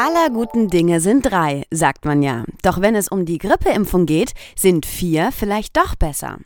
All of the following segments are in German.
Aller guten Dinge sind drei, sagt man ja. Doch wenn es um die Grippeimpfung geht, sind vier vielleicht doch besser.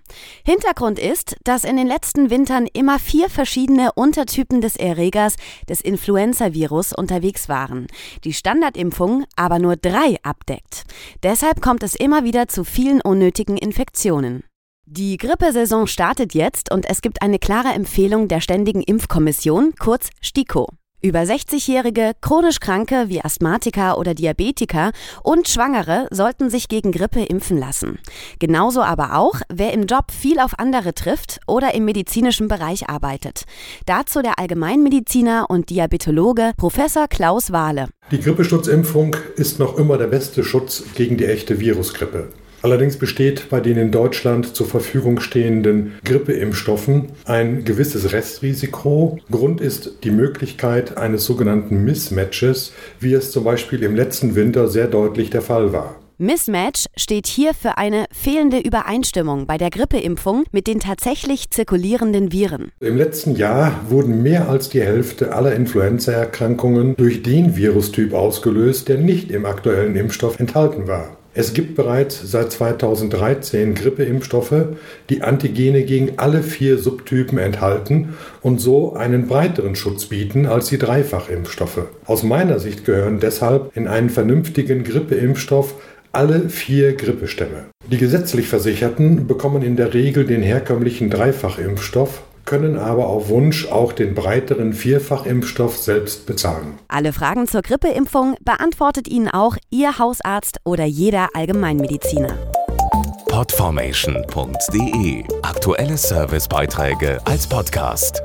Hintergrund ist, dass in den letzten Wintern immer vier verschiedene Untertypen des Erregers des Influenza-Virus unterwegs waren. Die Standardimpfung aber nur drei abdeckt. Deshalb kommt es immer wieder zu vielen unnötigen Infektionen. Die Grippesaison startet jetzt und es gibt eine klare Empfehlung der Ständigen Impfkommission, kurz STIKO. Über 60-Jährige, chronisch Kranke wie Asthmatiker oder Diabetiker und Schwangere sollten sich gegen Grippe impfen lassen. Genauso aber auch, wer im Job viel auf andere trifft oder im medizinischen Bereich arbeitet. Dazu der Allgemeinmediziner und Diabetologe Professor Klaus Wahle. Die Grippeschutzimpfung ist noch immer der beste Schutz gegen die echte Virusgrippe. Allerdings besteht bei den in Deutschland zur Verfügung stehenden Grippeimpfstoffen ein gewisses Restrisiko. Grund ist die Möglichkeit eines sogenannten Mismatches, wie es zum Beispiel im letzten Winter sehr deutlich der Fall war. Mismatch steht hier für eine fehlende Übereinstimmung bei der Grippeimpfung mit den tatsächlich zirkulierenden Viren. Im letzten Jahr wurden mehr als die Hälfte aller Influenzaerkrankungen durch den Virustyp ausgelöst, der nicht im aktuellen Impfstoff enthalten war. Es gibt bereits seit 2013 Grippeimpfstoffe, die Antigene gegen alle vier Subtypen enthalten und so einen breiteren Schutz bieten als die Dreifachimpfstoffe. Aus meiner Sicht gehören deshalb in einen vernünftigen Grippeimpfstoff alle vier Grippestämme. Die gesetzlich Versicherten bekommen in der Regel den herkömmlichen Dreifachimpfstoff können aber auf Wunsch auch den breiteren Vierfachimpfstoff selbst bezahlen. Alle Fragen zur Grippeimpfung beantwortet Ihnen auch Ihr Hausarzt oder jeder Allgemeinmediziner. Podformation.de Aktuelle Servicebeiträge als Podcast.